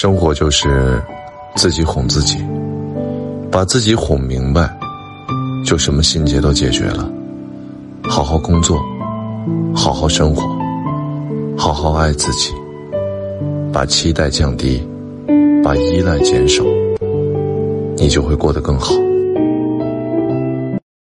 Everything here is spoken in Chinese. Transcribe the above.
生活就是自己哄自己把自己哄明白就什么心结都解决了。好好工作好好生活好好爱自己把期待降低把依赖减少你就会过得更好。